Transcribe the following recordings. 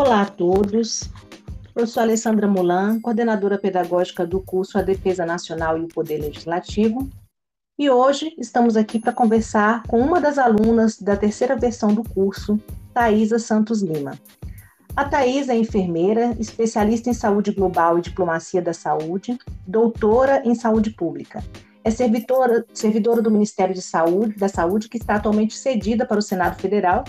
Olá a todos. Eu sou Alessandra Mulan, coordenadora pedagógica do curso A Defesa Nacional e o Poder Legislativo. E hoje estamos aqui para conversar com uma das alunas da terceira versão do curso, Thaisa Santos Lima. A Thais é enfermeira, especialista em saúde global e diplomacia da saúde, doutora em saúde pública. É servidora, servidora do Ministério de Saúde, da Saúde, que está atualmente cedida para o Senado Federal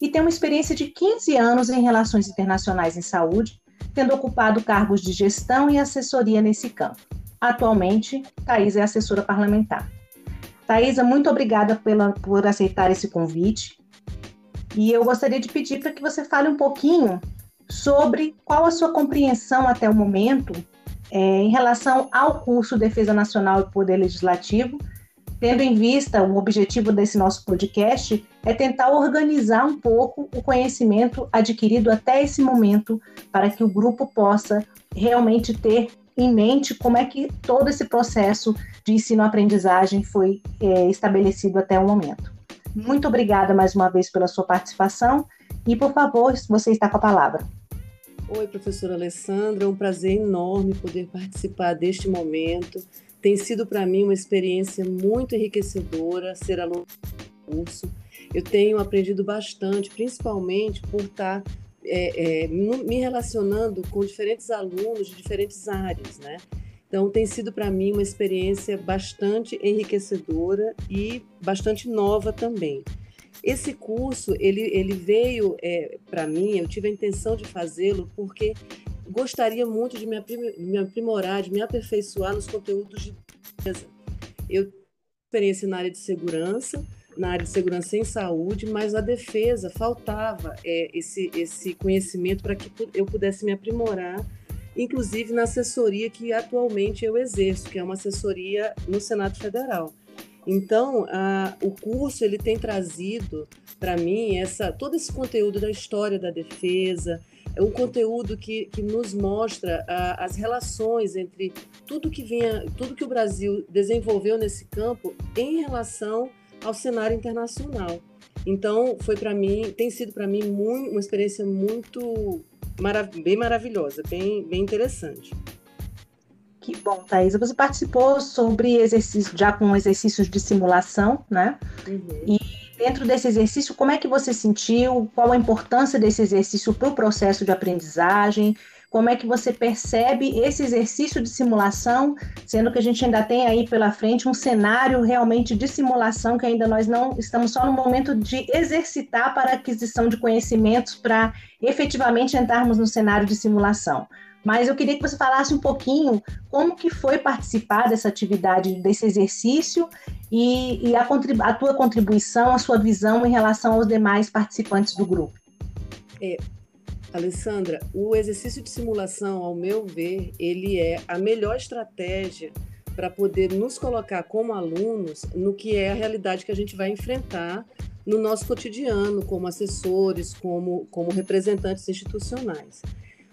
e tem uma experiência de 15 anos em relações internacionais em saúde, tendo ocupado cargos de gestão e assessoria nesse campo. Atualmente, Thais é assessora parlamentar. Thaisa, muito obrigada pela, por aceitar esse convite. E eu gostaria de pedir para que você fale um pouquinho sobre qual a sua compreensão até o momento é, em relação ao curso Defesa Nacional e Poder Legislativo tendo em vista o objetivo desse nosso podcast é tentar organizar um pouco o conhecimento adquirido até esse momento para que o grupo possa realmente ter em mente como é que todo esse processo de ensino-aprendizagem foi é, estabelecido até o momento. Muito obrigada mais uma vez pela sua participação e, por favor, você está com a palavra. Oi, professora Alessandra, é um prazer enorme poder participar deste momento tem sido para mim uma experiência muito enriquecedora ser aluno do curso. Eu tenho aprendido bastante, principalmente por estar tá, é, é, me relacionando com diferentes alunos de diferentes áreas, né? Então, tem sido para mim uma experiência bastante enriquecedora e bastante nova também. Esse curso, ele, ele veio é, para mim, eu tive a intenção de fazê-lo porque gostaria muito de me, aprimorar, de me aperfeiçoar nos conteúdos de defesa. Eu tenho experiência na área de segurança, na área de segurança em saúde, mas a defesa faltava é, esse, esse conhecimento para que eu pudesse me aprimorar, inclusive na assessoria que atualmente eu exerço, que é uma assessoria no Senado Federal. Então, a, o curso ele tem trazido para mim essa todo esse conteúdo da história da defesa, é um conteúdo que, que nos mostra ah, as relações entre tudo que vinha, tudo que o Brasil desenvolveu nesse campo em relação ao cenário internacional. Então, foi para mim, tem sido para mim muito, uma experiência muito marav bem maravilhosa, bem, bem interessante. Que bom, Thaisa. Você participou sobre exercício, já com exercícios de simulação, né? Uhum. E dentro desse exercício, como é que você sentiu? Qual a importância desse exercício para o processo de aprendizagem? Como é que você percebe esse exercício de simulação, sendo que a gente ainda tem aí pela frente um cenário realmente de simulação que ainda nós não estamos só no momento de exercitar para aquisição de conhecimentos para efetivamente entrarmos no cenário de simulação. Mas eu queria que você falasse um pouquinho como que foi participar dessa atividade, desse exercício e, e a, a, tua contribuição, a sua visão em relação aos demais participantes do grupo. Alessandra, o exercício de simulação, ao meu ver, ele é a melhor estratégia para poder nos colocar como alunos no que é a realidade que a gente vai enfrentar no nosso cotidiano, como assessores, como, como representantes institucionais.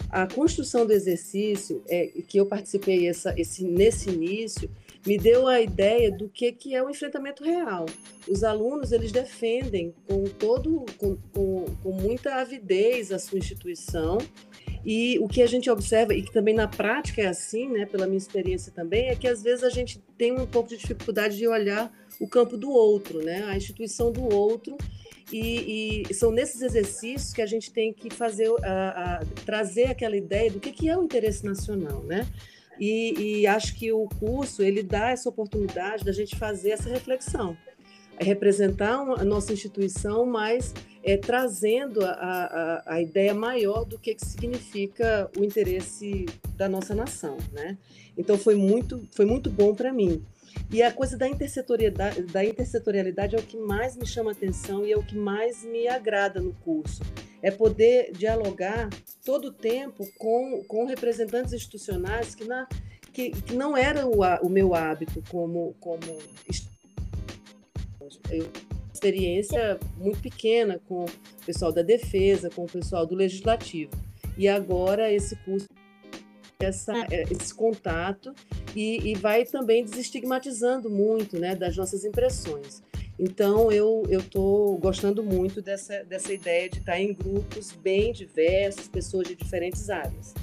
A construção do exercício é, que eu participei essa, esse, nesse início me deu a ideia do que, que é o enfrentamento real. Os alunos eles defendem com todo com, com, com muita avidez a sua instituição e o que a gente observa e que também na prática é assim, né, pela minha experiência também, é que às vezes a gente tem um pouco de dificuldade de olhar o campo do outro, né, a instituição do outro e, e, são nesses exercícios que a gente tem que fazer, a, a, trazer aquela ideia do que, que é o interesse nacional, né? E, e, acho que o curso ele dá essa oportunidade da gente fazer essa reflexão, é representar a nossa instituição, mas é, trazendo a, a, a, ideia maior do que, que significa o interesse da nossa nação, né? Então foi muito, foi muito bom para mim. E a coisa da intersetorialidade, da intersetorialidade é o que mais me chama atenção e é o que mais me agrada no curso. É poder dialogar todo o tempo com, com representantes institucionais que, na, que, que não era o, o meu hábito como, como eu, experiência muito pequena com o pessoal da defesa, com o pessoal do legislativo. E agora esse curso essa, é, esse contato e, e vai também desestigmatizando muito né, das nossas impressões. Então, eu estou gostando muito dessa, dessa ideia de estar em grupos bem diversos, pessoas de diferentes áreas.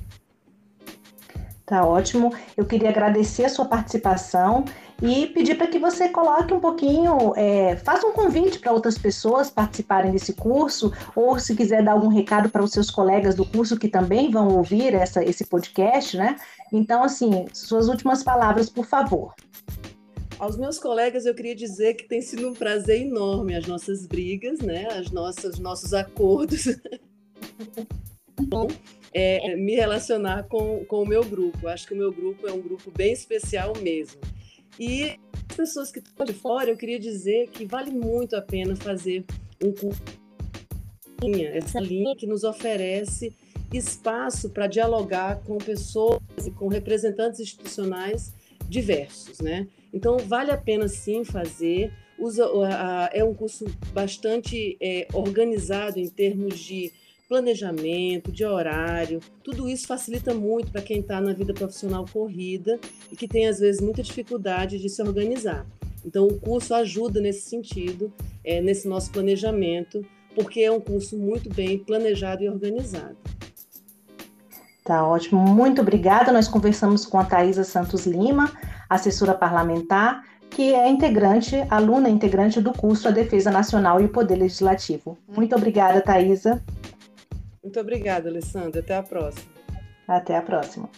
Tá ótimo. Eu queria agradecer a sua participação e pedir para que você coloque um pouquinho, é, faça um convite para outras pessoas participarem desse curso, ou se quiser dar algum recado para os seus colegas do curso que também vão ouvir essa, esse podcast, né? Então, assim, suas últimas palavras, por favor. Aos meus colegas, eu queria dizer que tem sido um prazer enorme as nossas brigas, né? As nossas nossos acordos. Bom, é, me relacionar com, com o meu grupo. Acho que o meu grupo é um grupo bem especial mesmo. E as pessoas que estão de fora, eu queria dizer que vale muito a pena fazer um curso, essa linha que nos oferece espaço para dialogar com pessoas e com representantes institucionais diversos, né? Então vale a pena sim fazer. Usa, é um curso bastante é, organizado em termos de planejamento, de horário, tudo isso facilita muito para quem está na vida profissional corrida e que tem, às vezes, muita dificuldade de se organizar. Então, o curso ajuda nesse sentido, é, nesse nosso planejamento, porque é um curso muito bem planejado e organizado. Tá ótimo, muito obrigada. Nós conversamos com a Thaisa Santos Lima, assessora parlamentar, que é integrante, aluna integrante do curso A Defesa Nacional e o Poder Legislativo. Muito obrigada, Thaisa. Muito obrigada, Alessandra. Até a próxima. Até a próxima.